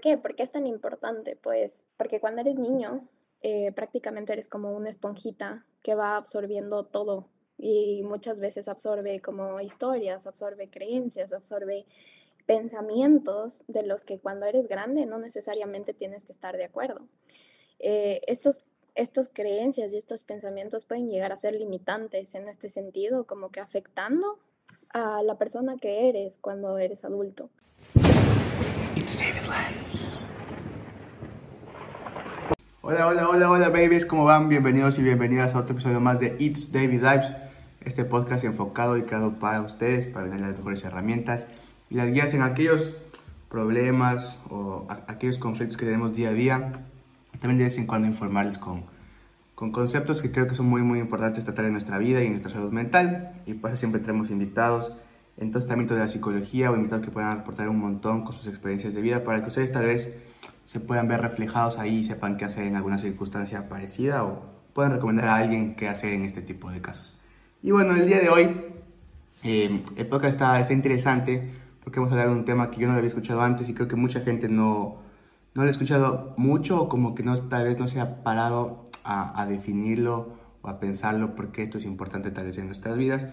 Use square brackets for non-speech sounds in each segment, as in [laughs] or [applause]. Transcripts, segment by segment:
¿Por qué? ¿Por es tan importante? Pues porque cuando eres niño, eh, prácticamente eres como una esponjita que va absorbiendo todo y muchas veces absorbe como historias, absorbe creencias, absorbe pensamientos de los que cuando eres grande no necesariamente tienes que estar de acuerdo. Eh, estos, estas creencias y estos pensamientos pueden llegar a ser limitantes en este sentido, como que afectando a la persona que eres cuando eres adulto. Hola, hola, hola, hola, babies, ¿cómo van? Bienvenidos y bienvenidas a otro episodio más de It's David Lives, este podcast enfocado y creado para ustedes, para tener las mejores herramientas y las guías en aquellos problemas o aquellos conflictos que tenemos día a día. También de vez en cuando informarles con, con conceptos que creo que son muy, muy importantes tratar en nuestra vida y en nuestra salud mental. Y eso siempre tenemos invitados en todo este ámbito de la psicología o invitados que puedan aportar un montón con sus experiencias de vida para que ustedes tal vez se puedan ver reflejados ahí y sepan qué hacer en alguna circunstancia parecida o puedan recomendar a alguien qué hacer en este tipo de casos. Y bueno, el día de hoy eh, el podcast está, está interesante porque vamos a hablar de un tema que yo no había escuchado antes y creo que mucha gente no, no lo ha escuchado mucho o como que no, tal vez no se ha parado a, a definirlo o a pensarlo porque esto es importante tal vez en nuestras vidas.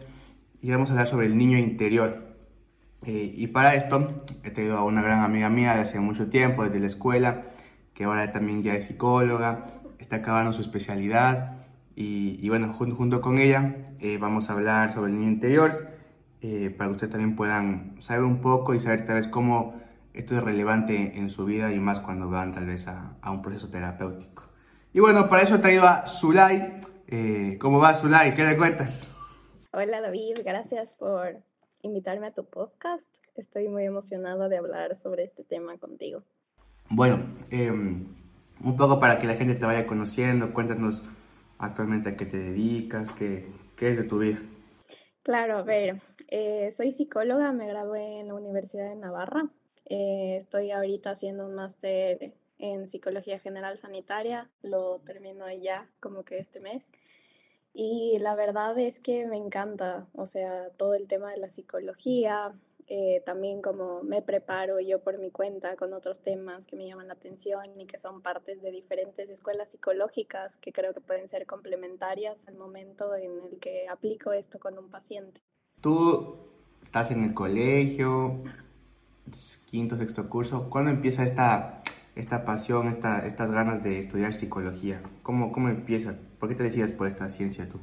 Y vamos a hablar sobre el niño interior. Eh, y para esto he tenido a una gran amiga mía de hace mucho tiempo, desde la escuela, que ahora también ya es psicóloga, está acabando su especialidad. Y, y bueno, junto, junto, con ella eh, vamos a hablar sobre el niño interior eh, para que ustedes también puedan saber un poco y saber tal vez cómo esto es relevante en su vida y más cuando van tal vez a, a un proceso terapéutico. Y bueno, para eso he traído a Zulay. Eh, ¿Cómo va Zulay? ¿Qué le cuentas? Hola David, gracias por invitarme a tu podcast. Estoy muy emocionada de hablar sobre este tema contigo. Bueno, eh, un poco para que la gente te vaya conociendo, cuéntanos actualmente a qué te dedicas, qué, qué es de tu vida. Claro, a ver, eh, soy psicóloga, me gradué en la Universidad de Navarra. Eh, estoy ahorita haciendo un máster en psicología general sanitaria, lo termino ya como que este mes. Y la verdad es que me encanta, o sea, todo el tema de la psicología, eh, también como me preparo yo por mi cuenta con otros temas que me llaman la atención y que son partes de diferentes escuelas psicológicas que creo que pueden ser complementarias al momento en el que aplico esto con un paciente. Tú estás en el colegio, quinto, sexto curso, ¿cuándo empieza esta, esta pasión, esta, estas ganas de estudiar psicología? ¿Cómo, ¿Cómo empieza? ¿Por qué te decides por esta ciencia tú?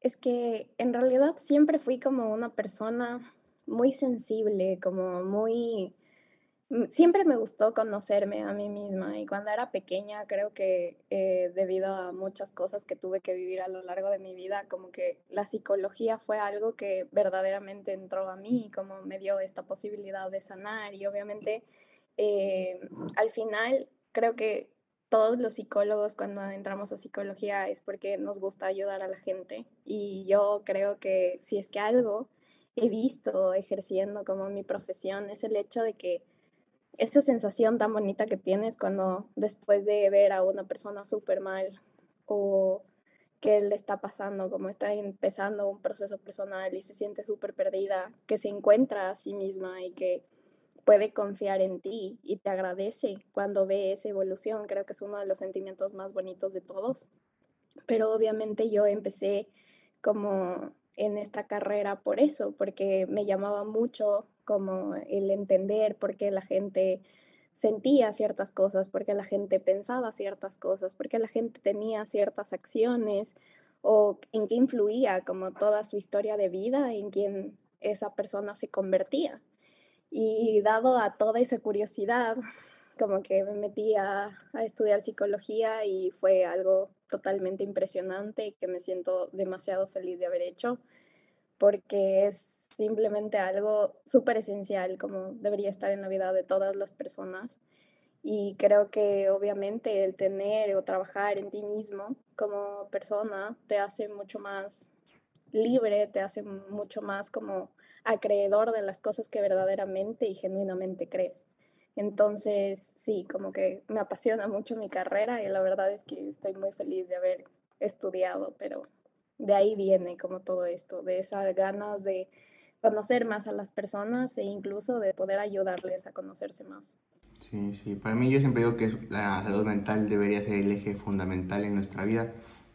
Es que en realidad siempre fui como una persona muy sensible, como muy... Mm, siempre me gustó conocerme a mí misma y cuando era pequeña creo que eh, debido a muchas cosas que tuve que vivir a lo largo de mi vida, como que la psicología fue algo que verdaderamente entró a mí, como me dio esta posibilidad de sanar y obviamente eh, al final creo que todos los psicólogos cuando entramos a psicología es porque nos gusta ayudar a la gente. Y yo creo que si es que algo he visto ejerciendo como mi profesión es el hecho de que esa sensación tan bonita que tienes cuando después de ver a una persona súper mal o que le está pasando, como está empezando un proceso personal y se siente súper perdida, que se encuentra a sí misma y que puede confiar en ti y te agradece cuando ve esa evolución, creo que es uno de los sentimientos más bonitos de todos. Pero obviamente yo empecé como en esta carrera por eso, porque me llamaba mucho como el entender por qué la gente sentía ciertas cosas, por qué la gente pensaba ciertas cosas, por qué la gente tenía ciertas acciones o en qué influía como toda su historia de vida, en quién esa persona se convertía. Y dado a toda esa curiosidad, como que me metí a, estudiar psicología y fue algo totalmente impresionante y que me siento demasiado feliz de haber hecho porque es simplemente algo súper esencial como debería estar en la vida de todas las personas. Y creo que obviamente el tener o trabajar en ti mismo como persona te hace mucho más libre, te hace mucho más como acreedor de las cosas que verdaderamente y genuinamente crees. Entonces, sí, como que me apasiona mucho mi carrera y la verdad es que estoy muy feliz de haber estudiado, pero de ahí viene como todo esto, de esas ganas de conocer más a las personas e incluso de poder ayudarles a conocerse más. Sí, sí, para mí yo siempre digo que la salud mental debería ser el eje fundamental en nuestra vida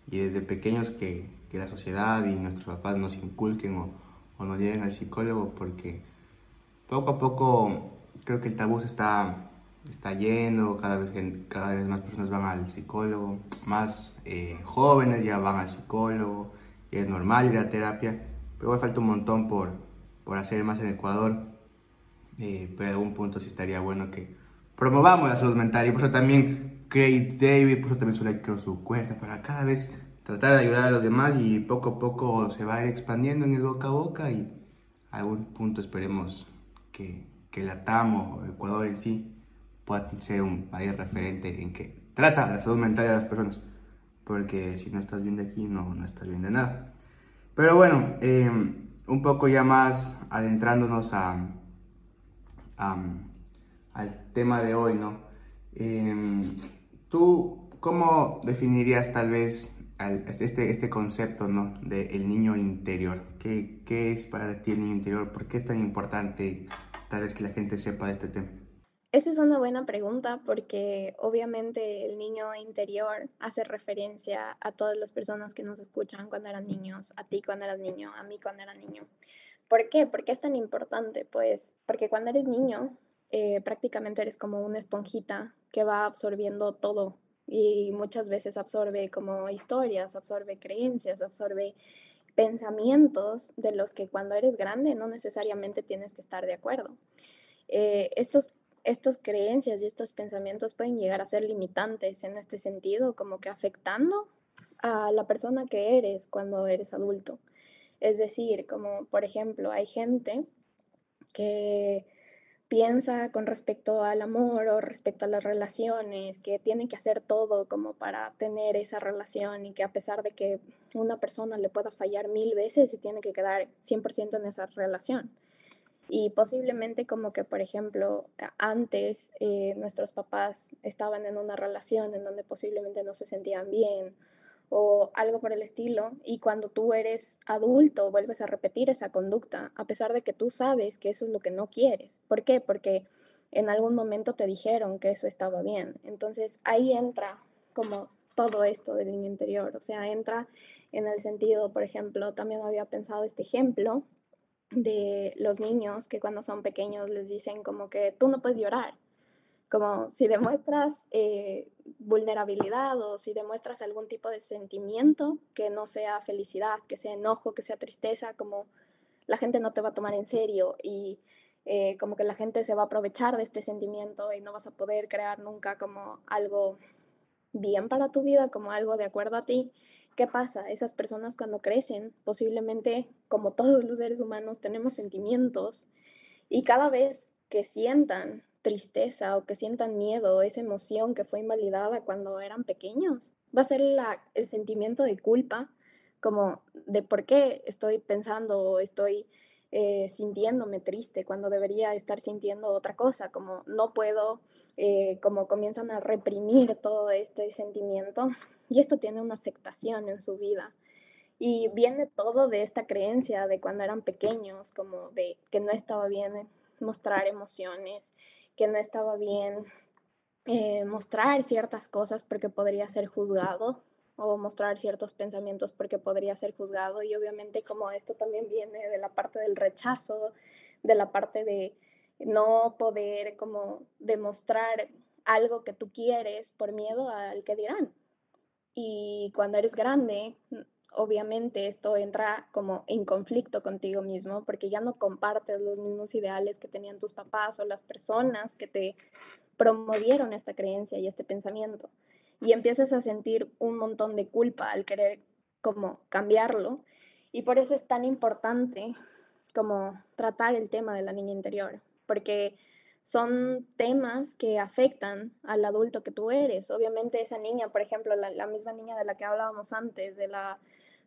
y desde pequeños que, que la sociedad y nuestros papás nos inculquen o, o nos lleven al psicólogo porque poco a poco creo que el tabú se está, está yendo, cada vez, cada vez más personas van al psicólogo, más eh, jóvenes ya van al psicólogo, y es normal ir a terapia, pero igual falta un montón por, por hacer más en Ecuador, eh, pero en algún punto sí estaría bueno que promovamos la salud mental y por eso también Craig David, por eso también suele creó su cuenta para cada vez tratar de ayudar a los demás y poco a poco se va a ir expandiendo en el boca a boca y a algún punto esperemos que, que la TAM o Ecuador en sí pueda ser un país referente en que trata la salud mental de las personas. Porque si no estás bien de aquí, no, no estás bien de nada. Pero bueno, em, un poco ya más adentrándonos a, al tema de hoy, ¿no? Em, ¿Tú cómo definirías tal vez este, este concepto, ¿no? De el niño interior. ¿Qué, ¿Qué es para ti el niño interior? ¿Por qué es tan importante tal vez que la gente sepa de este tema? Esa es una buena pregunta porque obviamente el niño interior hace referencia a todas las personas que nos escuchan cuando eran niños, a ti cuando eras niño, a mí cuando era niño. ¿Por qué? ¿Por qué es tan importante? Pues porque cuando eres niño eh, prácticamente eres como una esponjita que va absorbiendo todo y muchas veces absorbe como historias, absorbe creencias, absorbe pensamientos de los que cuando eres grande no necesariamente tienes que estar de acuerdo. Eh, estos, creencias y estos pensamientos pueden llegar a ser limitantes en este sentido, como que afectando a la persona que eres cuando eres adulto. Es decir, como por ejemplo, hay gente que piensa con respecto al amor o respecto a las relaciones, que tiene que hacer todo como para tener esa relación y que a pesar de que una persona le pueda fallar mil veces, se tiene que quedar 100% en esa relación. Y posiblemente como que, por ejemplo, antes eh, nuestros papás estaban en una relación en donde posiblemente no se sentían bien o algo por el estilo, y cuando tú eres adulto vuelves a repetir esa conducta, a pesar de que tú sabes que eso es lo que no quieres. ¿Por qué? Porque en algún momento te dijeron que eso estaba bien. Entonces ahí entra como todo esto del niño interior, o sea, entra en el sentido, por ejemplo, también había pensado este ejemplo de los niños que cuando son pequeños les dicen como que tú no puedes llorar como si demuestras eh, vulnerabilidad o si demuestras algún tipo de sentimiento que no sea felicidad, que sea enojo, que sea tristeza, como la gente no te va a tomar en serio y eh, como que la gente se va a aprovechar de este sentimiento y no vas a poder crear nunca como algo bien para tu vida, como algo de acuerdo a ti. ¿Qué pasa? Esas personas cuando crecen, posiblemente como todos los seres humanos, tenemos sentimientos y cada vez que sientan tristeza o que sientan miedo, esa emoción que fue invalidada cuando eran pequeños. Va a ser el sentimiento de culpa, como de por qué estoy pensando o estoy eh, sintiéndome triste cuando debería estar sintiendo otra cosa, como no puedo, eh, como comienzan a reprimir todo este sentimiento y esto tiene una afectación en su vida. Y viene todo de esta creencia de cuando eran pequeños, como de que no estaba bien mostrar emociones, que no estaba bien eh, mostrar ciertas cosas porque podría ser juzgado o mostrar ciertos pensamientos porque podría ser juzgado y obviamente como esto también viene de la parte del rechazo, de la parte de no poder como demostrar algo que tú quieres por miedo al que dirán. Y cuando eres grande, obviamente esto entra como en conflicto contigo mismo porque ya no compartes los mismos ideales que tenían tus papás o las personas que te promovieron esta creencia y este pensamiento. Y empiezas a sentir un montón de culpa al querer como cambiarlo. Y por eso es tan importante como tratar el tema de la niña interior, porque son temas que afectan al adulto que tú eres. Obviamente esa niña, por ejemplo, la, la misma niña de la que hablábamos antes, de la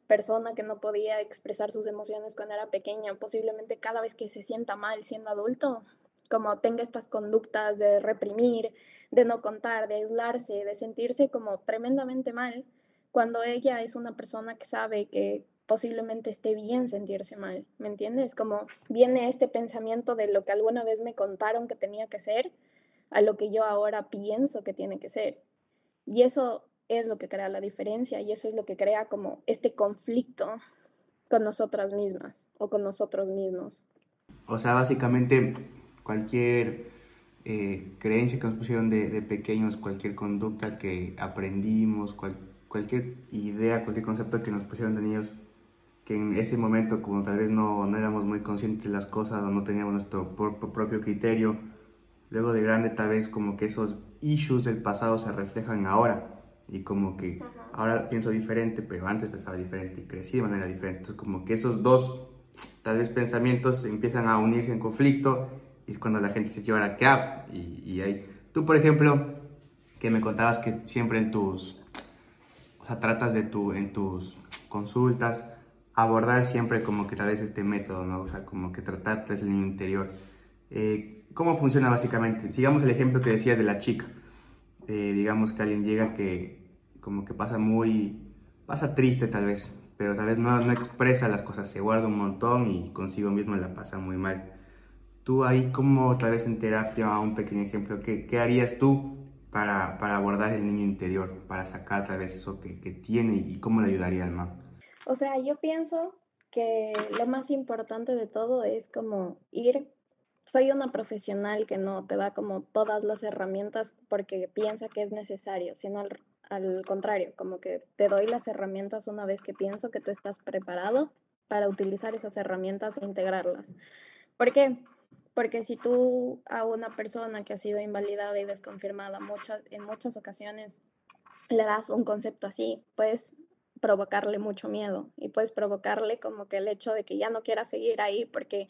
persona que no podía expresar sus emociones cuando era pequeña, posiblemente cada vez que se sienta mal siendo adulto, como tenga estas conductas de reprimir, de no contar, de aislarse, de sentirse como tremendamente mal, cuando ella es una persona que sabe que posiblemente esté bien sentirse mal, ¿me entiendes? Como viene este pensamiento de lo que alguna vez me contaron que tenía que ser a lo que yo ahora pienso que tiene que ser. Y eso es lo que crea la diferencia y eso es lo que crea como este conflicto con nosotras mismas o con nosotros mismos. O sea, básicamente cualquier eh, creencia que nos pusieron de, pequeños, cualquier conducta que aprendimos, cualquier idea, cualquier concepto que nos pusieron de niños, que en ese momento como tal vez no, no éramos muy conscientes de las cosas o no teníamos nuestro propio criterio, luego de grande tal vez como que esos issues del pasado se reflejan ahora y como que ahora pienso diferente, pero antes pensaba diferente y crecí de manera diferente. Entonces como que esos dos tal vez pensamientos empiezan a unirse en conflicto y es cuando la gente se lleva a qué y, y ahí tú por ejemplo que me contabas que siempre en tus o sea tratas de tu en tus consultas abordar siempre como que tal vez este método no o sea como que tratar desde el interior eh, ¿Cómo funciona básicamente? Sigamos el ejemplo que decías de la chica. Eh, digamos que alguien llega que como que pasa muy, pasa triste tal vez, pero tal vez no, no expresa las cosas, se guarda un montón y consigo mismo la pasa muy mal. Tú ahí, como tal vez en terapia, un pequeño ejemplo, ¿qué, qué harías tú para, para, abordar el niño interior, para sacar tal vez eso que, que tiene y cómo le ayudaría al mamá? O sea, yo pienso que lo más importante de todo es como ir soy una profesional que no te da como todas las herramientas porque piensa que es necesario, sino al, contrario, como que te doy las herramientas una vez que pienso que tú estás preparado para utilizar esas herramientas e integrarlas. ¿Por qué? Porque si tú a una persona que ha sido invalidada y desconfirmada muchas, en muchas ocasiones le das un concepto así, puedes provocarle mucho miedo y puedes provocarle como que el hecho de que ya no quiera seguir ahí porque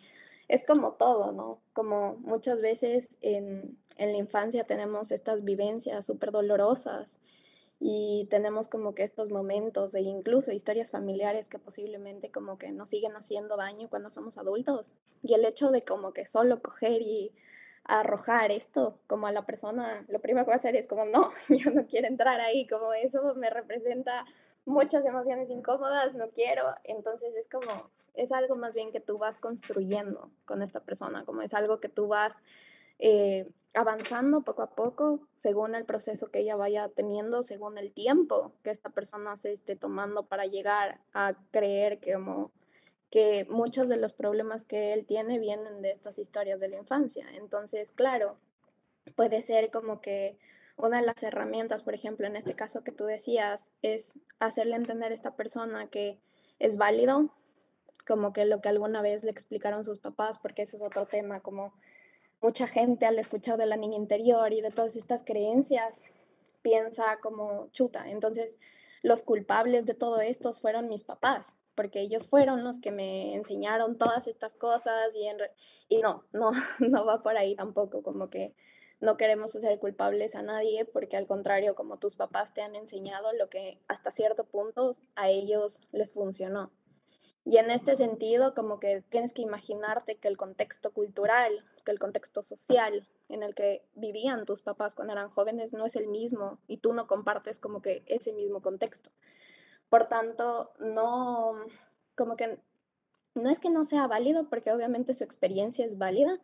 es como todo, ¿no? Como muchas veces en, la infancia tenemos estas vivencias súper dolorosas y tenemos como que estos momentos e incluso historias familiares que posiblemente como que nos siguen haciendo daño cuando somos adultos. Y el hecho de como que solo coger y arrojar esto como a la persona, lo primero que va a hacer es como, no, [laughs] yo no quiero entrar ahí, como eso me representa muchas emociones incómodas, no quiero, entonces es como, es algo más bien que tú vas construyendo con esta persona, como es algo que tú vas eh, avanzando poco a poco según el proceso que ella vaya teniendo, según el tiempo que esta persona se esté tomando para llegar a creer que como que muchos de los problemas que él tiene vienen de estas historias de la infancia. Entonces, claro, puede ser como que una de las herramientas, por ejemplo, en este caso que tú decías, es hacerle entender a esta persona que es válido, como que lo que alguna vez le explicaron sus papás, porque eso es otro tema, como mucha gente al escuchar de la niña interior y de todas estas creencias piensa como chuta. Entonces, los culpables de todo esto fueron mis papás, porque ellos fueron los que me enseñaron todas estas cosas y, y no, no, [laughs] no va por ahí tampoco, como que no queremos ser culpables a nadie porque al contrario, como tus papás te han enseñado lo que hasta cierto punto a ellos les funcionó. Y en este sentido, como que tienes que imaginarte que el contexto cultural, que el contexto social en el que vivían tus papás cuando eran jóvenes no es el mismo y tú no compartes como que ese mismo contexto. Por tanto, no, como que no es que no sea válido, porque obviamente su experiencia es válida,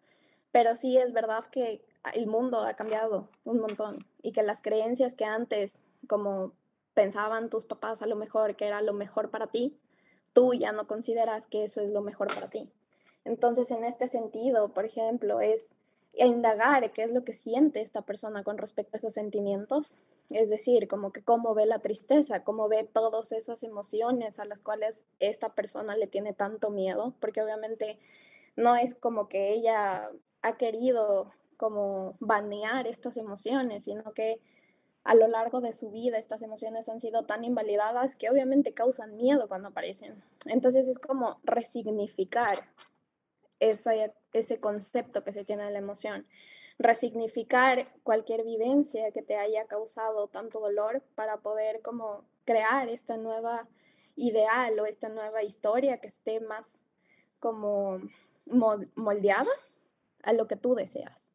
pero sí es verdad que el mundo ha cambiado un montón y que las creencias que antes, como pensaban tus papás a lo mejor que era lo mejor para ti, tú ya no consideras que eso es lo mejor para ti. Entonces, en este sentido, por ejemplo, es indagar qué es lo que siente esta persona con respecto a esos sentimientos, es decir, como que cómo ve la tristeza, cómo ve todas esas emociones a las cuales esta persona le tiene tanto miedo, porque obviamente no es como que ella ha querido como banear estas emociones, sino que a lo largo de su vida estas emociones han sido tan invalidadas que obviamente causan miedo cuando aparecen. Entonces es como resignificar ese, ese concepto que se tiene de la emoción, resignificar cualquier vivencia que te haya causado tanto dolor para poder como crear esta nueva ideal o esta nueva historia que esté más como moldeada a lo que tú deseas.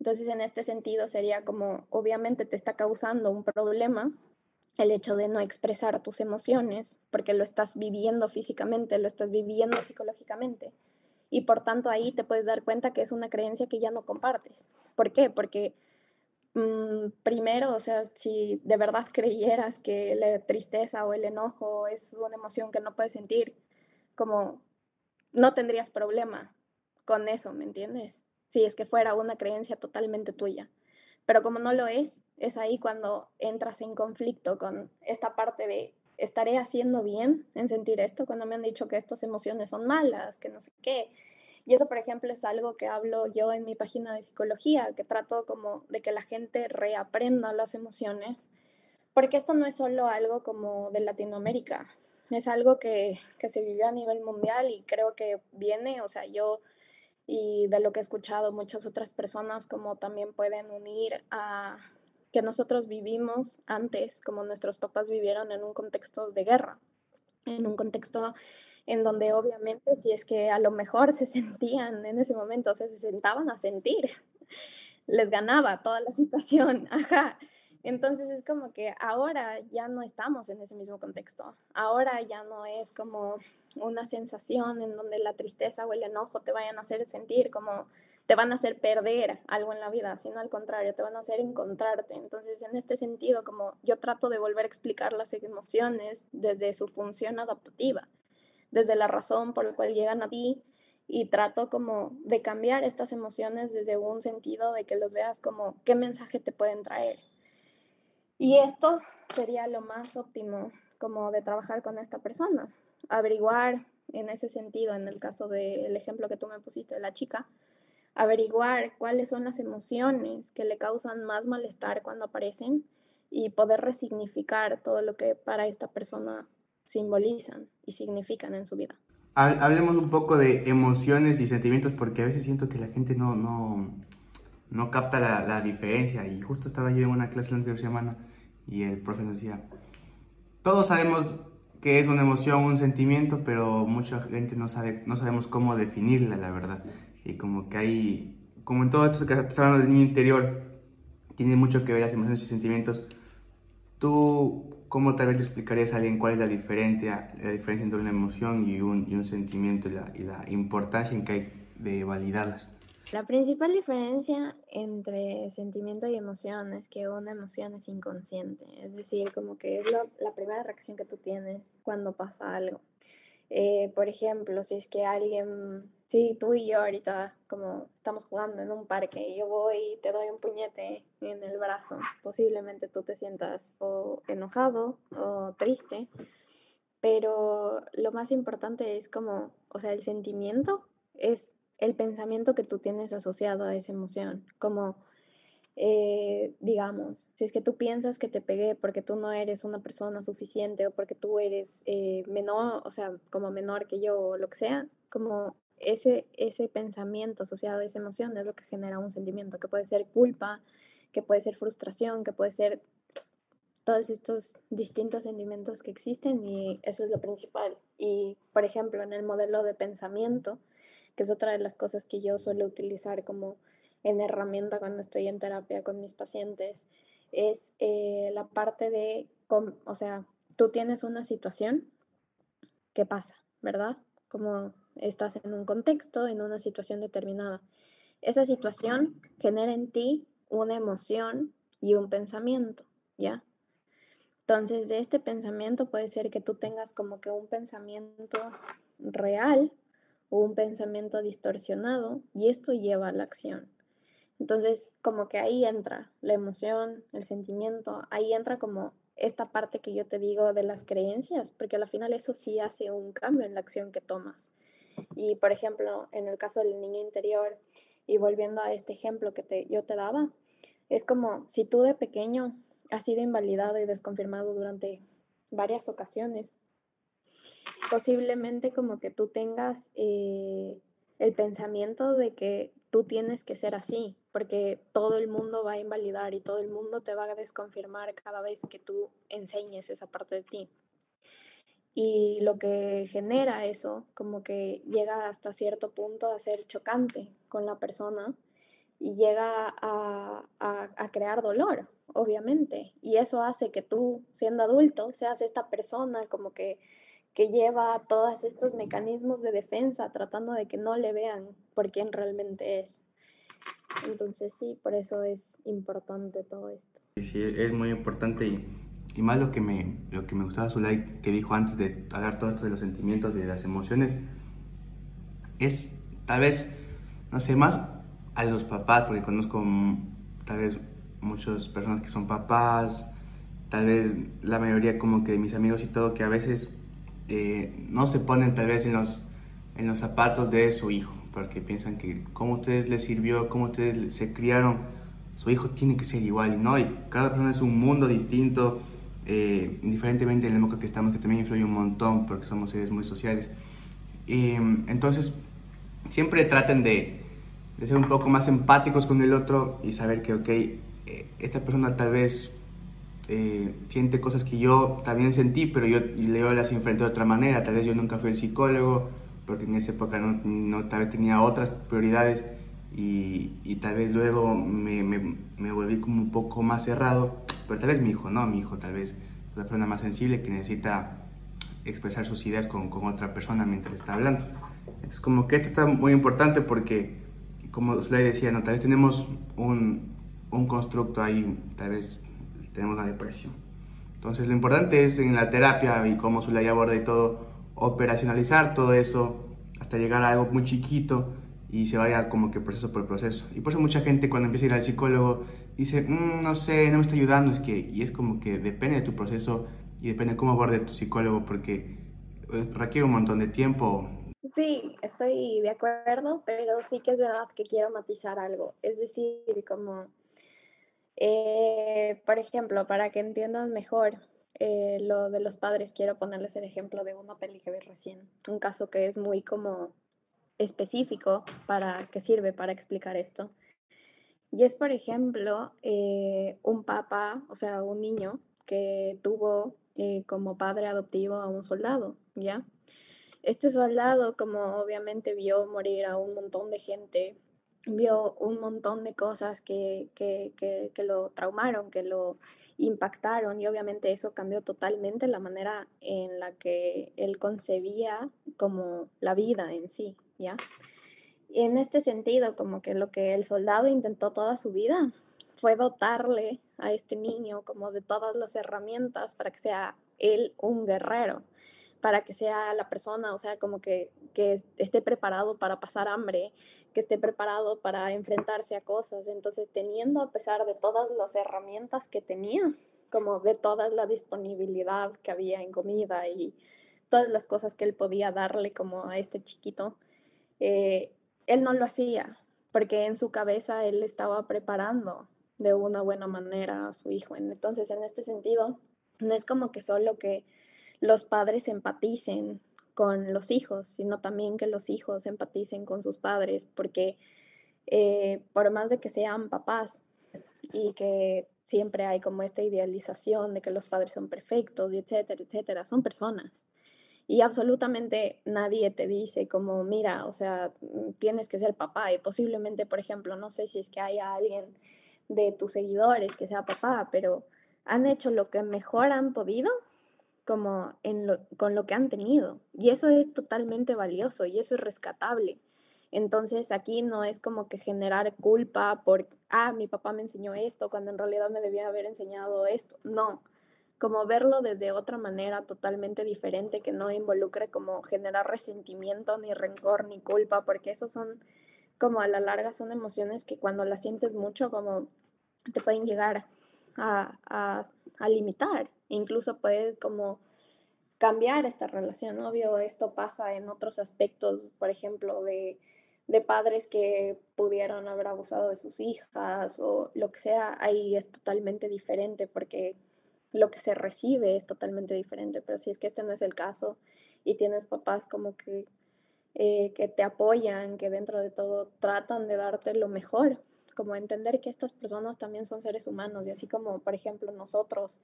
Entonces, en este sentido, sería como, obviamente te está causando un problema el hecho de no expresar tus emociones, porque lo estás viviendo físicamente, lo estás viviendo psicológicamente. Y por tanto ahí te puedes dar cuenta que es una creencia que ya no compartes. ¿Por qué? Porque mm, primero, o sea, si de verdad creyeras que la tristeza o el enojo es una emoción que no puedes sentir, como no tendrías problema con eso, ¿me entiendes? Si es que fuera una creencia totalmente tuya. Pero como no lo es, es ahí cuando entras en conflicto con esta parte de estaré haciendo bien en sentir esto cuando me han dicho que estas emociones son malas, que no sé qué. Y eso, por ejemplo, es algo que hablo yo en mi página de psicología, que trato como de que la gente reaprenda las emociones, porque esto no es solo algo como de Latinoamérica, es algo que, que se vive a nivel mundial y creo que viene, o sea, yo y de lo que he escuchado muchas otras personas como también pueden unir a que nosotros vivimos antes, como nuestros papás vivieron en un contexto de guerra, en un contexto en donde obviamente si es que a lo mejor se [laughs] sentían en ese momento, se sentaban a sentir, les ganaba toda la situación, [laughs] ajá. Entonces es como que ahora ya no estamos en ese mismo contexto. Ahora ya no es como una sensación en donde la tristeza o el enojo te vayan a hacer sentir como te van a hacer perder algo en la vida, sino al contrario, te van a hacer encontrarte. Entonces, en este sentido, como yo trato de volver a explicar las emociones desde su función adaptativa, desde la razón por la cual llegan a ti y trato como de cambiar estas emociones desde un sentido de que los veas como qué mensaje te pueden traer y esto sería lo más óptimo como de trabajar con esta persona, averiguar en ese sentido, en el caso del ejemplo que tú me pusiste de la chica, averiguar cuáles son las emociones que le causan más malestar cuando aparecen y poder resignificar todo lo que para esta persona simbolizan y significan en su vida. Hablemos un poco de emociones y sentimientos porque a veces siento que la gente no, no, no capta la, la, diferencia. Y justo estaba yo en una clase la anterior semana y el profe nos decía, todos sabemos que es una emoción, un sentimiento, pero mucha gente no sabe, no sabemos cómo definirla, la verdad. Y como que hay, como en todo esto que está hablando del niño interior, tiene mucho que ver las emociones y sentimientos. ¿Tú cómo tal vez le explicarías a alguien cuál es la diferencia, la diferencia entre una emoción y un, y un sentimiento y la, y la importancia en que hay de validarlas? La principal diferencia entre sentimiento y emoción es que una emoción es inconsciente, es decir, como que es la primera reacción que tú tienes cuando pasa algo. Eh, por ejemplo, si es que alguien, si tú y yo ahorita como estamos jugando en un parque y yo voy y te doy un puñete en el brazo, posiblemente tú te sientas o enojado o triste, pero lo más importante es como, o sea, el sentimiento es el pensamiento que tú tienes asociado a esa emoción, como, eh, digamos, si es que tú piensas que te pegué porque tú no eres una persona suficiente o porque tú eres eh, menor, o sea, como menor que yo o lo que sea, como ese, ese pensamiento asociado a esa emoción es lo que genera un sentimiento, que puede ser culpa, que puede ser frustración, que puede ser todos estos distintos sentimientos que existen y eso es lo principal. Y, por ejemplo, en el modelo de pensamiento, que es otra de las cosas que yo suelo utilizar como en herramienta cuando estoy en terapia con mis pacientes, es eh, la parte de, o sea, tú tienes una situación, ¿qué pasa? ¿Verdad? Como estás en un contexto, en una situación determinada. Esa situación genera en ti una emoción y un pensamiento, ¿ya? Entonces, de este pensamiento puede ser que tú tengas como que un pensamiento real un pensamiento distorsionado y esto lleva a la acción. Entonces, como que ahí entra la emoción, el sentimiento, ahí entra como esta parte que yo te digo de las creencias, porque al final eso sí hace un cambio en la acción que tomas. Y por ejemplo, en el caso del niño interior, y volviendo a este ejemplo que te, yo te daba, es como si tú de pequeño has sido invalidado y desconfirmado durante varias ocasiones posiblemente como que tú tengas eh, el pensamiento de que tú tienes que ser así, porque todo el mundo va a invalidar y todo el mundo te va a desconfirmar cada vez que tú enseñes esa parte de ti. Y lo que genera eso, como que llega hasta cierto punto a ser chocante con la persona y llega a, a, crear dolor, obviamente. Y eso hace que tú, siendo adulto, seas esta persona como que, que lleva todos estos mecanismos de defensa tratando de que no le vean por quién realmente es. Entonces sí, por eso es importante todo esto. Sí, es muy importante y, y más lo que me, lo que me gustaba Zulay que dijo antes de hablar todo esto de los sentimientos de las emociones, es tal vez, no sé, más a los papás, porque conozco tal vez muchas personas que son papás, tal vez la mayoría como que de mis amigos y todo, que a veces eh, no se ponen tal vez en los, en los zapatos de su hijo, porque piensan que como ustedes les sirvió, como ustedes se criaron, su hijo tiene que ser igual, no, y cada persona es un mundo distinto, eh, indiferentemente en la época que estamos, que también influye un montón, porque somos seres muy sociales. entonces, siempre traten de de ser un poco más empáticos con el otro y saber que, ok, eh, esta persona tal vez eh, siente cosas que yo también sentí, pero yo leo las enfrento de otra manera. Tal vez yo nunca fui el psicólogo, porque en esa época no, no tal vez tenía otras prioridades y, y tal vez luego me, me, me, volví como un poco más cerrado, pero tal vez mi hijo, no, mi hijo tal vez es persona más sensible que necesita expresar sus ideas con, con otra persona mientras está hablando. Entonces como que esto está muy importante porque como le decía, ¿no? tal vez tenemos un, un constructo ahí, tal vez tenemos una depresión. Entonces lo importante es en la terapia y como Zulay aborda y todo, operacionalizar todo eso hasta llegar a algo muy chiquito y se vaya como que proceso por proceso. Y por eso mucha gente cuando empieza a ir al psicólogo dice, mm, no sé, no me está ayudando, es que, y es como que depende de tu proceso y depende de cómo aborde tu psicólogo porque pues, requiere un montón de tiempo, Sí, estoy de acuerdo, pero sí que es verdad que quiero matizar algo. Es decir, como, eh, por ejemplo, para que entiendan mejor eh, lo de los padres, quiero ponerles el ejemplo de una peli que vi recién. Un caso que es muy como específico para que sirve para explicar esto. Y es, por ejemplo, eh, un papá, o sea, un niño que tuvo como padre adoptivo a un soldado, ¿ya? Este soldado, como obviamente vio morir a un montón de gente, vio un montón de cosas que, que, que, que, lo traumaron, que lo impactaron y obviamente eso cambió totalmente la manera en la que él concebía como la vida en sí, ¿ya? Y en este sentido, como que lo que el soldado intentó toda su vida fue dotarle a este niño como de todas las herramientas para que sea él un guerrero para que sea la persona, o sea, como que, que esté preparado para pasar hambre, que esté preparado para enfrentarse a cosas. Entonces, teniendo a pesar de todas las herramientas que tenía, como de toda la disponibilidad que había en comida y todas las cosas que él podía darle como a este chiquito, eh, él no lo hacía, porque en su cabeza él estaba preparando de una buena manera a su hijo. Entonces, en este sentido, no es como que solo que los padres empaticen con los hijos, sino también que los hijos empaticen con sus padres, porque eh, por más de que sean papás y que siempre hay como esta idealización de que los padres son perfectos y etcétera, etcétera, son personas. Y absolutamente nadie te dice como, mira, o sea, tienes que ser papá y posiblemente, por ejemplo, no sé si es que haya alguien de tus seguidores que sea papá, pero han hecho lo que mejor han podido como en lo, con lo que han tenido. Y eso es totalmente valioso y eso es rescatable. Entonces aquí no es como que generar culpa por, ah, mi papá me enseñó esto cuando en realidad me debía haber enseñado esto. No, como verlo desde otra manera totalmente diferente que no involucre como generar resentimiento, ni rencor, ni culpa, porque eso son como a la larga son emociones que cuando las sientes mucho como te pueden llegar a, a, limitar incluso puede como cambiar esta relación. Obvio, esto pasa en otros aspectos, por ejemplo, de, de padres que pudieron haber abusado de sus hijas o lo que sea, ahí es totalmente diferente porque lo que se recibe es totalmente diferente. Pero si es que este no es el caso y tienes papás como que, eh, que te apoyan, que dentro de todo tratan de darte lo mejor, como entender que estas personas también son seres humanos y así como, por ejemplo, nosotros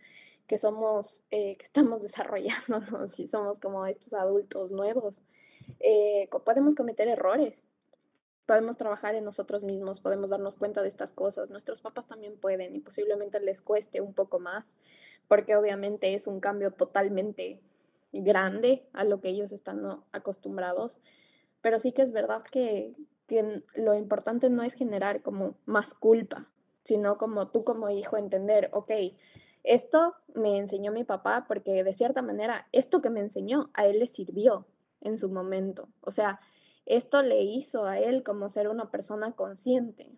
que somos, eh, que estamos [laughs] desarrollándonos y somos como estos adultos nuevos, eh, podemos cometer errores. podemos trabajar en nosotros mismos, podemos darnos cuenta de estas cosas. Nuestros papás también pueden y posiblemente les cueste un poco más, porque obviamente es un cambio totalmente grande a lo que ellos están acostumbrados. Pero sí que es verdad que, que lo importante no es generar como más culpa, sino como tú como hijo entender, ok, esto me enseñó mi papá porque de cierta manera esto que me enseñó a él le sirvió en su momento. O sea, esto le hizo a él como ser una persona consciente,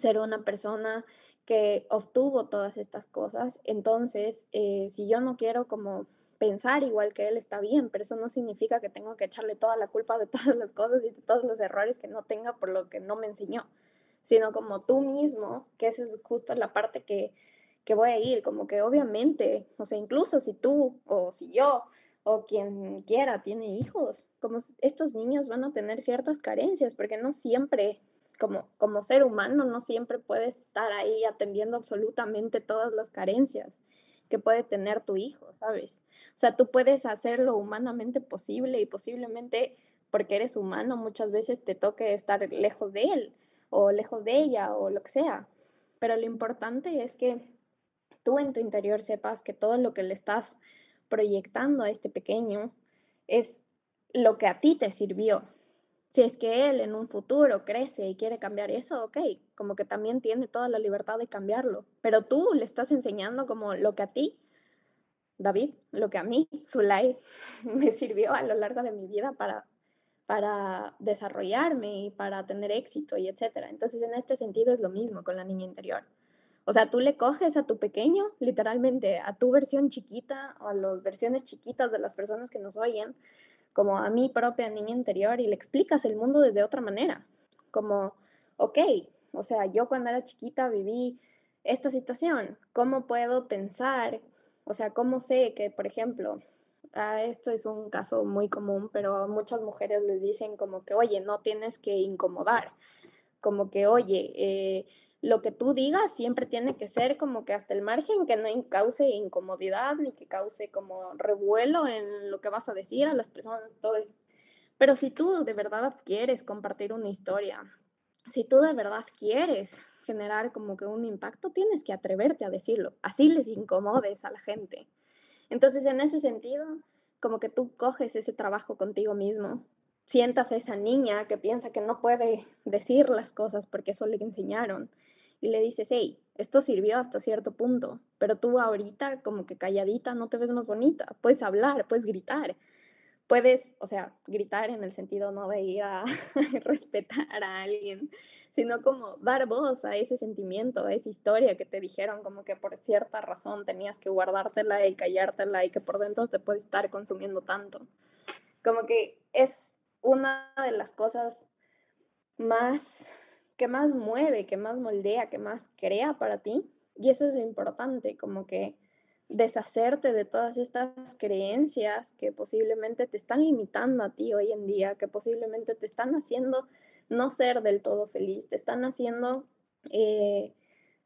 ser una persona que obtuvo todas estas cosas. Entonces, eh, si yo no quiero como pensar igual que él está bien, pero eso no significa que tengo que echarle toda la culpa de [laughs] todas las cosas y de todos los errores que no tenga por lo que no me enseñó, sino como tú mismo, que esa es justo la parte que, que voy a ir, como que obviamente, o sea, incluso si tú o si yo o quien quiera tiene hijos, como estos niños van a tener ciertas carencias, porque no siempre, como, como ser humano, no siempre puedes estar ahí atendiendo absolutamente todas las carencias que puede tener tu hijo, ¿sabes? O sea, tú puedes hacer lo humanamente posible y posiblemente porque eres humano muchas veces te toque estar lejos de él o lejos de ella o lo que sea. Pero lo importante es que tú en tu interior sepas que todo lo que le estás proyectando a este pequeño es lo que a ti te sirvió. Si es que él en un futuro crece y quiere cambiar eso, ok, como que también tiene toda la libertad de cambiarlo, pero tú le estás enseñando como lo que a ti, David, lo que a mí, Zulay, [laughs] me sirvió a lo largo de mi vida para, para desarrollarme y para tener éxito y etcétera. Entonces, en este sentido es lo mismo con la niña interior. O sea, tú le coges a tu pequeño, literalmente, a tu versión chiquita o a las versiones chiquitas de las personas que nos oyen, como a mi propia niña interior, y le explicas el mundo desde otra manera. Como, ok, o sea, yo cuando era chiquita viví esta situación, ¿cómo puedo pensar? O sea, ¿cómo sé que, por ejemplo, ah, esto es un caso muy común, pero a muchas mujeres les dicen como que, oye, no tienes que incomodar, como que, oye, eh, lo que tú digas siempre tiene que ser como que hasta el margen que no cause incomodidad ni que cause como revuelo en lo que vas a decir a las personas, todo eso. Pero si tú de verdad quieres compartir una historia, si tú de verdad quieres generar como que un impacto, tienes que atreverte a decirlo. Así les incomodes a la gente. Entonces, en ese sentido, como que tú coges ese trabajo contigo mismo, sientas a esa niña que piensa que no puede decir las cosas porque eso le enseñaron y le dices, hey, esto sirvió hasta cierto punto, pero tú ahorita como que calladita no te ves más bonita, puedes hablar, puedes gritar, puedes, o sea, gritar en el sentido no de ir a [laughs] respetar a alguien, sino como dar voz a ese sentimiento, a esa historia que te dijeron como que por cierta razón tenías que guardártela y callártela y que por dentro te puede estar consumiendo tanto. Como que es una de las cosas más que más mueve, que más moldea, que más crea para ti. Y eso es lo importante, como que deshacerte de todas estas creencias que posiblemente te están limitando a ti hoy en día, que posiblemente te están haciendo no ser del todo feliz, te están haciendo eh,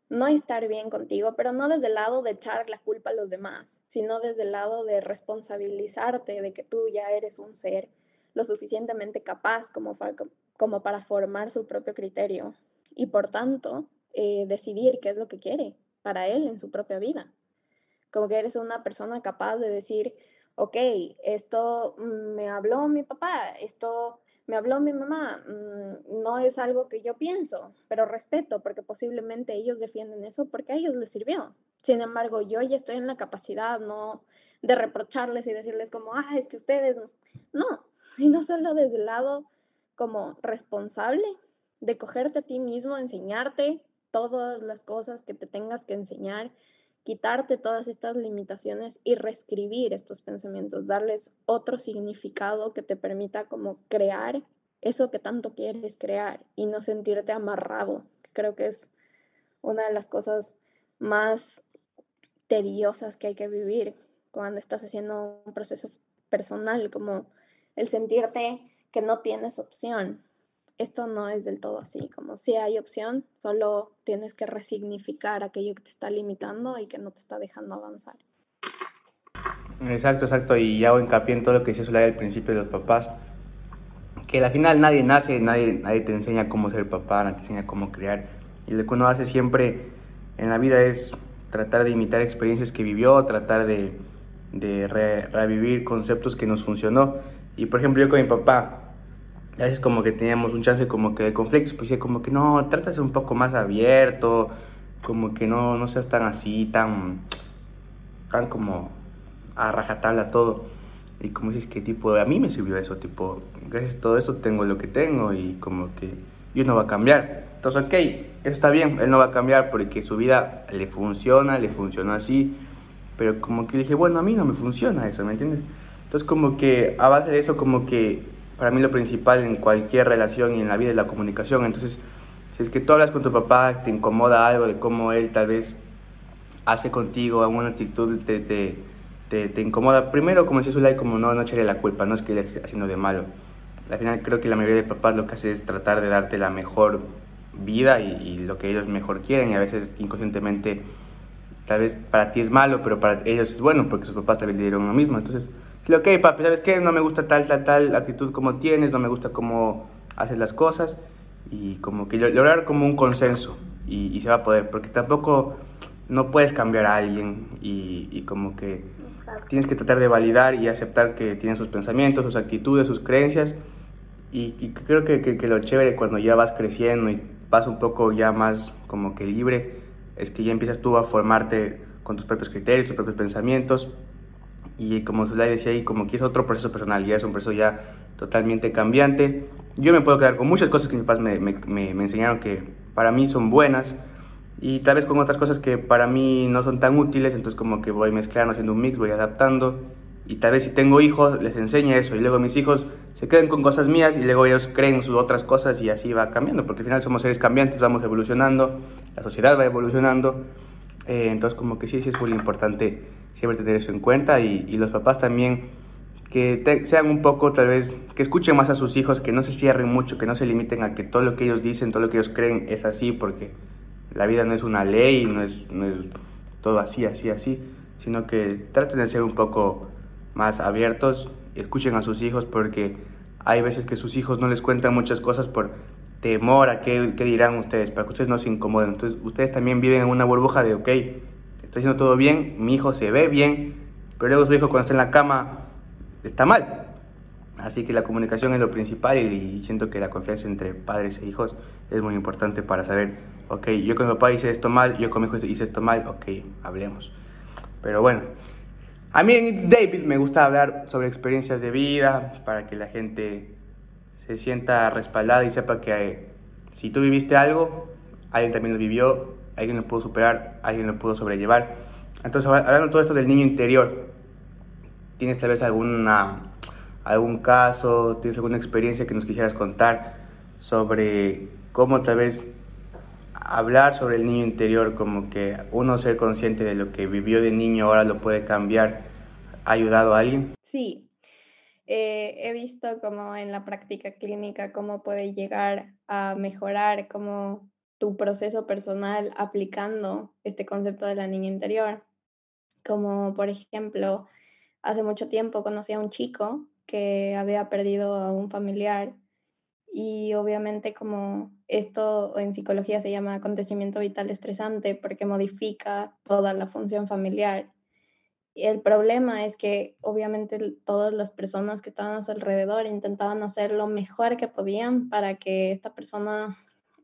no estar bien contigo, pero no desde el lado de echar la culpa a los demás, sino desde el lado de responsabilizarte de que tú ya eres un ser lo suficientemente capaz como, para formar su propio criterio y por tanto eh, decidir qué es lo que quiere para él en su propia vida. Como que eres una persona capaz de decir, ok, esto mm, me habló mi papá, esto me habló mi mamá, mm, no es algo que yo pienso, pero respeto porque posiblemente ellos defienden eso porque a ellos les sirvió. Sin embargo, yo ya estoy en la capacidad no de reprocharles y decirles como, ah, es que ustedes no, sino solo desde el lado como responsable de cogerte a ti mismo, enseñarte todas las cosas que te tengas que enseñar, quitarte todas estas limitaciones y reescribir estos pensamientos, darles otro significado que te permita como crear eso que tanto quieres crear y no sentirte amarrado. Creo que es una de las cosas más tediosas que hay que vivir cuando estás haciendo un proceso personal, como el sentirte que no tienes opción. Esto no es del todo así, como si hay opción, solo tienes que resignificar aquello que te está limitando y que no te está dejando avanzar. Exacto, exacto, y hago hincapié en todo lo que decía Solaya al principio de los papás, que al final nadie nace, nadie, nadie te enseña cómo ser papá, nadie te enseña cómo criar. Y lo que uno hace siempre en la vida es tratar de imitar experiencias que vivió, tratar de, de revivir conceptos que nos funcionó. Y por ejemplo, yo con mi papá, a veces como que teníamos un chance como que de conflictos, pues como que no, ser un poco más abierto, como que no, no seas tan así, tan, tan como a rajatabla todo. Y como dices que tipo, a mí me sirvió eso, tipo, gracias a todo eso tengo lo que tengo y como que yo no va a cambiar. Entonces, ok, eso está bien, él no va a cambiar porque su vida le funciona, le funcionó así, pero como que le dije, bueno, a mí no me funciona eso, ¿me entiendes? Entonces, como que a base de eso, como que para mí lo principal en cualquier relación y en la vida es la comunicación. Entonces, si es que tú hablas con tu papá, te incomoda algo de cómo él tal vez hace contigo alguna actitud, te, te, te, incomoda. Primero, como decía Zulay, como no, no echarle la culpa, no es que él esté haciendo de malo. Al final creo que la mayoría de papás lo que hace es tratar de darte la mejor vida y, lo que ellos mejor quieren y a veces inconscientemente tal vez para ti es malo, pero para ellos es bueno porque sus papás también le dieron lo mismo. Entonces, ok, papi, ¿sabes qué? No me gusta tal, tal, tal actitud como tienes, no me gusta cómo haces las cosas y como que lograr como un consenso y, se va a poder, porque tampoco no puedes cambiar a alguien y, como que tienes que tratar de validar y aceptar que tienen sus pensamientos, sus actitudes, sus creencias. Y, creo que, que, lo chévere cuando ya vas creciendo y vas un poco ya más como que libre es que ya empiezas tú a formarte con tus propios criterios, tus propios pensamientos y como Zulay decía ahí, como que es otro proceso personal, ya es un proceso ya totalmente cambiante. Yo me puedo quedar con muchas cosas que mis padres me, me, me, enseñaron que para mí son buenas y tal vez con otras cosas que para mí no son tan útiles, entonces como que voy mezclando, haciendo un mix, voy adaptando y tal vez si tengo hijos les enseñe eso y luego mis hijos se queden con cosas mías y luego ellos creen sus otras cosas y así va cambiando, porque al final somos seres cambiantes, vamos evolucionando, la sociedad va evolucionando, eh, entonces como que sí, sí es muy importante siempre tener eso en cuenta y, los papás también que sean un poco tal vez, que escuchen más a sus hijos, que no se cierren mucho, que no se limiten a que todo lo que ellos dicen, todo lo que ellos creen es así, porque la vida no es una ley, no es, no es todo así, así, así, sino que traten de ser un poco más abiertos, escuchen a sus hijos porque hay veces que sus hijos no les cuentan muchas cosas por temor a qué, qué dirán ustedes, para que ustedes no se incomoden. Entonces ustedes también viven en una burbuja de, ok, estoy haciendo todo bien, mi hijo se ve bien, pero luego su hijo cuando está en la cama está mal. Así que la comunicación es lo principal y, siento que la confianza entre padres e hijos es muy importante para saber, ok, yo con mi papá hice esto mal, yo con mi hijo hice esto mal, ok, hablemos. Pero bueno, a mí en It's David me gusta hablar sobre experiencias de vida para que la gente se sienta respaldada y sepa que eh, si tú viviste algo, alguien también lo vivió alguien lo pudo superar, alguien lo pudo sobrellevar. Entonces, hablando todo esto del niño interior, ¿tienes tal vez alguna, algún caso, tienes alguna experiencia que nos quisieras contar sobre cómo tal vez hablar sobre el niño interior, como que uno ser consciente de lo que vivió de niño ahora lo puede cambiar, ha ayudado a alguien? Sí, eh, he visto como en la práctica clínica cómo puede llegar a mejorar, cómo tu proceso personal aplicando este concepto de la niña interior. Como por ejemplo, hace mucho tiempo conocí a un chico que había perdido a un familiar y obviamente como esto en psicología se llama acontecimiento vital estresante porque modifica toda la función familiar. Y el problema es que obviamente todas las personas que estaban a su alrededor intentaban hacer lo mejor que podían para que esta persona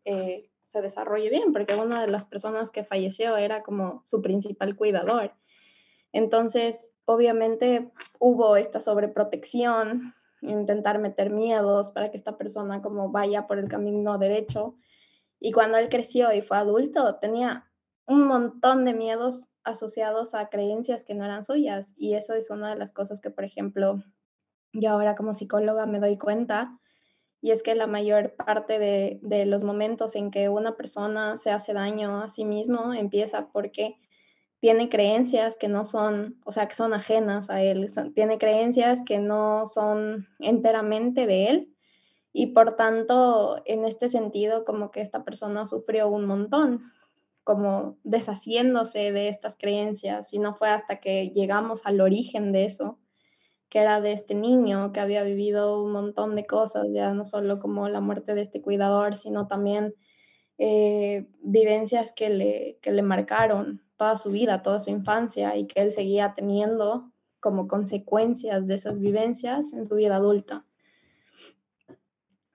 eh, se desarrolle bien, porque una de las personas que falleció era como su principal cuidador. Entonces, obviamente hubo esta sobreprotección, intentar meter miedos para que esta persona como vaya por el camino derecho. Y cuando él creció y fue adulto, tenía un montón de miedos asociados a creencias que no eran suyas. Y eso es una de las cosas que, por ejemplo, yo ahora como psicóloga me doy cuenta y es que la mayor parte de, los momentos en que una persona se hace daño a sí mismo empieza porque tiene creencias que no son, o sea, que son ajenas a él, tiene creencias que no son enteramente de él y por tanto, en este sentido, como que esta persona sufrió un montón, como deshaciéndose de estas creencias y no fue hasta que llegamos al origen de eso que era de este niño que había vivido un montón de cosas, ya no solo como la muerte de este cuidador, sino también eh, vivencias que le, que le marcaron toda su vida, toda su infancia y que él seguía teniendo como consecuencias de esas vivencias en su vida adulta.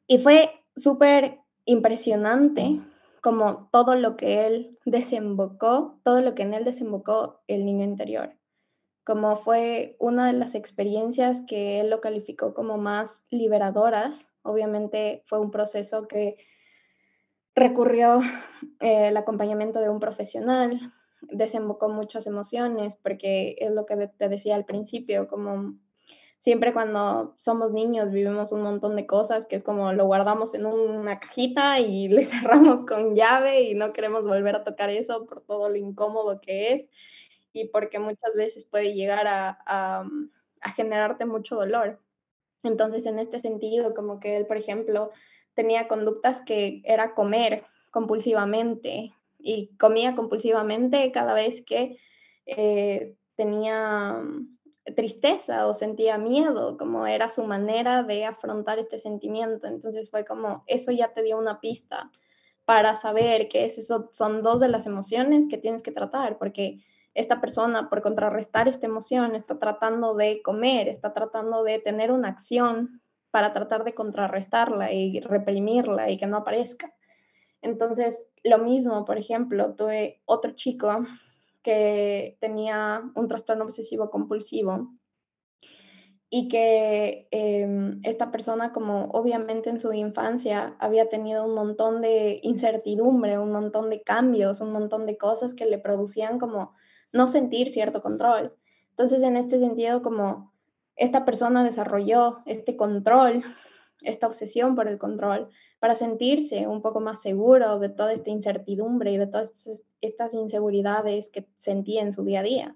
Y fue súper impresionante como todo lo que él desembocó, todo lo que en él desembocó el niño interior. Como fue una de las experiencias que él lo calificó como más liberadoras. Obviamente fue un proceso que recurrió [laughs] eh, el acompañamiento de un profesional, desembocó muchas emociones, porque es lo que te decía al principio, como siempre cuando somos niños vivimos un montón de cosas que es como lo guardamos en una cajita y [laughs] le cerramos con llave y no queremos volver a tocar eso por todo lo incómodo que es y porque muchas veces puede llegar a, a, a generarte mucho dolor. Entonces, en este sentido, como que él, por ejemplo, tenía conductas que era comer compulsivamente y comía compulsivamente cada vez que eh, tenía tristeza o sentía miedo, como era su manera de afrontar este sentimiento. Entonces fue como, eso ya te dio una pista para saber que eso son dos de las emociones que tienes que tratar, porque esta persona, por contrarrestar esta emoción, está tratando de comer, está tratando de tener una acción para tratar de contrarrestarla y reprimirla y que no aparezca. Entonces, lo mismo, por ejemplo, tuve otro chico que tenía un trastorno obsesivo compulsivo y que em, esta persona, como obviamente en su infancia había tenido un montón de incertidumbre, un montón de cambios, un montón de cosas que le producían como no sentir cierto control. Entonces, en este sentido, como esta persona desarrolló este control, esta obsesión por el control, para sentirse un poco más seguro de toda esta incertidumbre y de todas estas inseguridades que sentía en su día a día.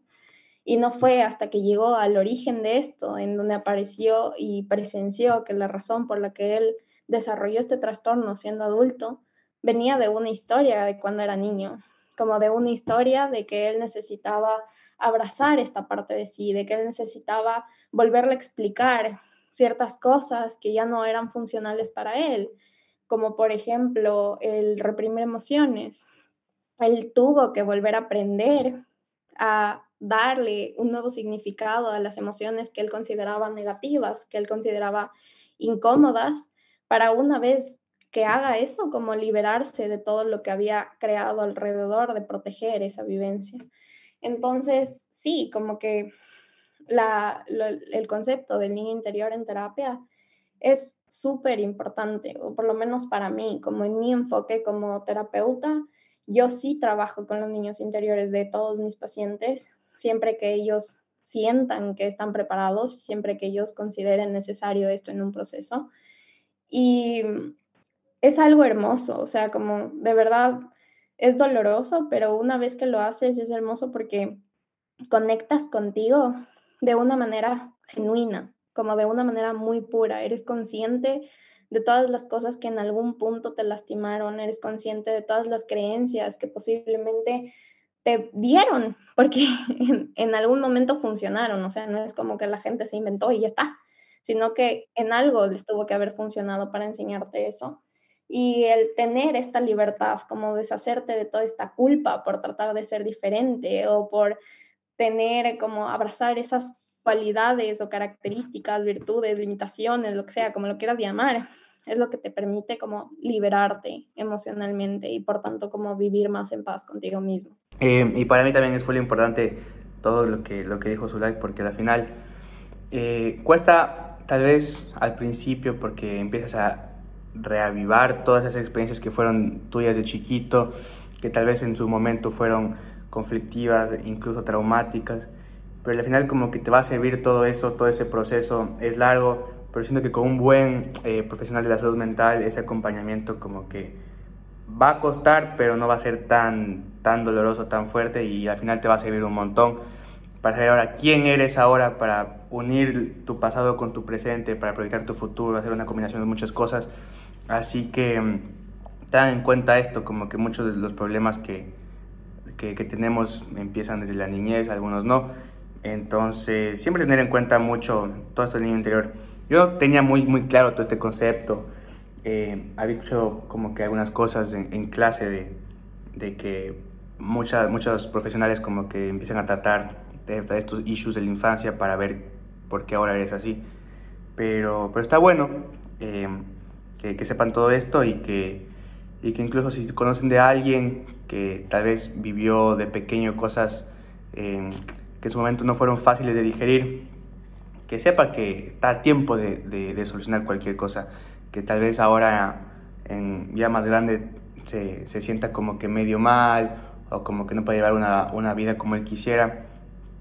Y no fue hasta que llegó al origen de esto, en donde apareció y presenció que la razón por la que él desarrolló este trastorno siendo adulto venía de una historia de cuando era niño, como de una historia de que él necesitaba abrazar esta parte de sí, de que él necesitaba volverle a explicar ciertas cosas que ya no eran funcionales para él, como por ejemplo el reprimir emociones. Él tuvo que volver a aprender a darle un nuevo significado a las emociones que él consideraba negativas, que él consideraba incómodas, para una vez que haga eso, como liberarse de todo lo que había creado alrededor de proteger esa vivencia. Entonces, sí, como que el concepto del niño interior en terapia es súper importante, o por lo menos para mí, como en mi enfoque como terapeuta, yo sí trabajo con los niños interiores de todos mis pacientes, siempre que ellos sientan que están preparados, siempre que ellos consideren necesario esto en un proceso. Y es algo hermoso, o sea, como de verdad es doloroso, pero una vez que lo haces es hermoso porque conectas contigo de una manera genuina, como de una manera muy pura. Eres consciente de todas las cosas que en algún punto te lastimaron, eres consciente de todas las creencias que posiblemente te dieron, [laughs] porque en, algún momento funcionaron, o sea, no es como que la gente se inventó y ya está, sino que en algo les tuvo que haber funcionado para enseñarte eso. Y el tener esta libertad, como deshacerte de toda esta culpa por tratar de ser diferente o por tener, como abrazar esas cualidades o características, virtudes, limitaciones, lo que sea, como lo quieras llamar, es lo que te permite como liberarte emocionalmente y por tanto como vivir más en paz contigo mismo. Eh, y para mí también es muy importante todo lo que, lo que dijo Zulay, porque al final eh, cuesta tal vez al principio porque empiezas a reavivar todas esas experiencias que fueron tuyas de chiquito, que tal vez en su momento fueron conflictivas, incluso traumáticas, pero al final como que te va a servir todo eso, todo ese proceso. Es largo, pero siento que con un buen eh, profesional de la salud mental, ese acompañamiento como que va a costar, pero no va a ser tan, tan doloroso, tan fuerte y al final te va a servir un montón. Para saber ahora quién eres ahora, para unir tu pasado con tu presente, para proyectar tu futuro, hacer una combinación de muchas cosas. Así que mm, ten en cuenta esto, como que muchos de los problemas que, que, tenemos empiezan desde la niñez, algunos no Entonces, siempre tener en cuenta mucho todo esto del niño interior. Yo tenía muy, muy claro todo este concepto. Eh, había escuchado como que algunas cosas en, clase de, de que muchas, muchos profesionales como que empiezan a tratar de, estos issues de la infancia para ver por qué ahora eres así. Pero, pero está bueno eh, que, sepan todo esto y que, y que incluso si conocen de alguien que tal vez vivió de pequeño cosas eh, que en su momento no fueron fáciles de digerir, que sepa que está a tiempo de, de, solucionar cualquier cosa, que tal vez ahora en, ya más grande se, se, sienta como que medio mal o como que no puede llevar una, una vida como él quisiera,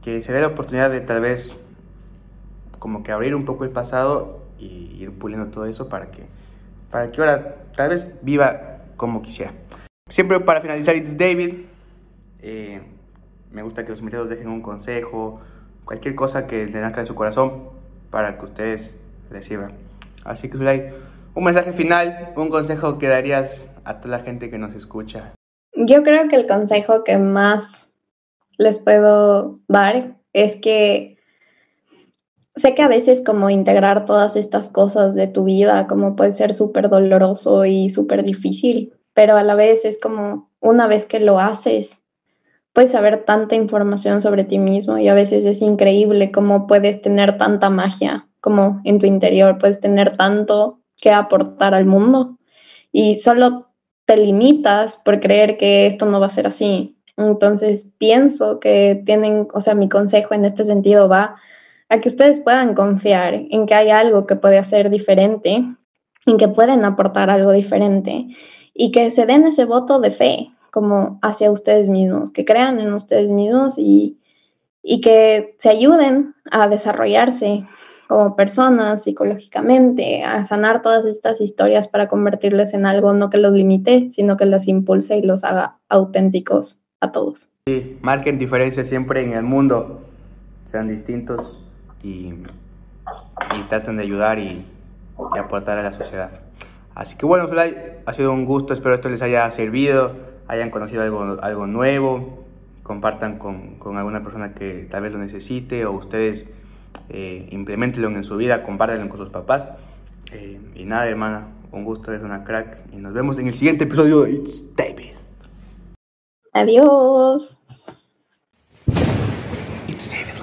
que se dé la oportunidad de tal vez como que abrir un poco el pasado y ir puliendo todo eso para que, para que ahora tal vez viva como quisiera. Siempre para finalizar, it's David. Eh, me gusta que los invitados dejen un consejo, cualquier cosa que le nazca de su corazón para que ustedes les sirvan. Así que, Zulay, un mensaje final, un consejo que darías a toda la gente que nos escucha. Yo creo que el consejo que más les puedo dar es que sé que a veces como integrar todas estas cosas de tu vida, como puede ser súper doloroso y súper difícil, pero a la vez es como una vez que lo haces, puedes saber tanta información sobre ti mismo y a veces es increíble cómo puedes tener tanta magia como en tu interior, puedes tener tanto que aportar al mundo y solo te limitas por creer que esto no va a ser así. Entonces pienso que tienen, o sea, mi consejo en este sentido va a que ustedes puedan confiar en que hay algo que puede hacer diferente, en que pueden aportar algo diferente y que se den ese voto de fe como hacia ustedes mismos, que crean en ustedes mismos y, y que se ayuden a desarrollarse como personas psicológicamente, a sanar todas estas historias para convertirles en algo no que los limite, sino que los impulse y los haga auténticos a todos. Sí, marquen diferencias siempre en el mundo, sean distintos y, traten de ayudar y, aportar a la sociedad. Así que bueno, Fly, ha sido un gusto, espero esto les haya servido, hayan conocido algo, algo nuevo, compartan con, con alguna persona que tal vez lo necesite o ustedes eh, implementenlo en su vida, compártanlo con sus papás. Eh, y nada, hermana, un gusto, eres una crack. Y nos vemos en el siguiente episodio de It's David. Adiós. It's David.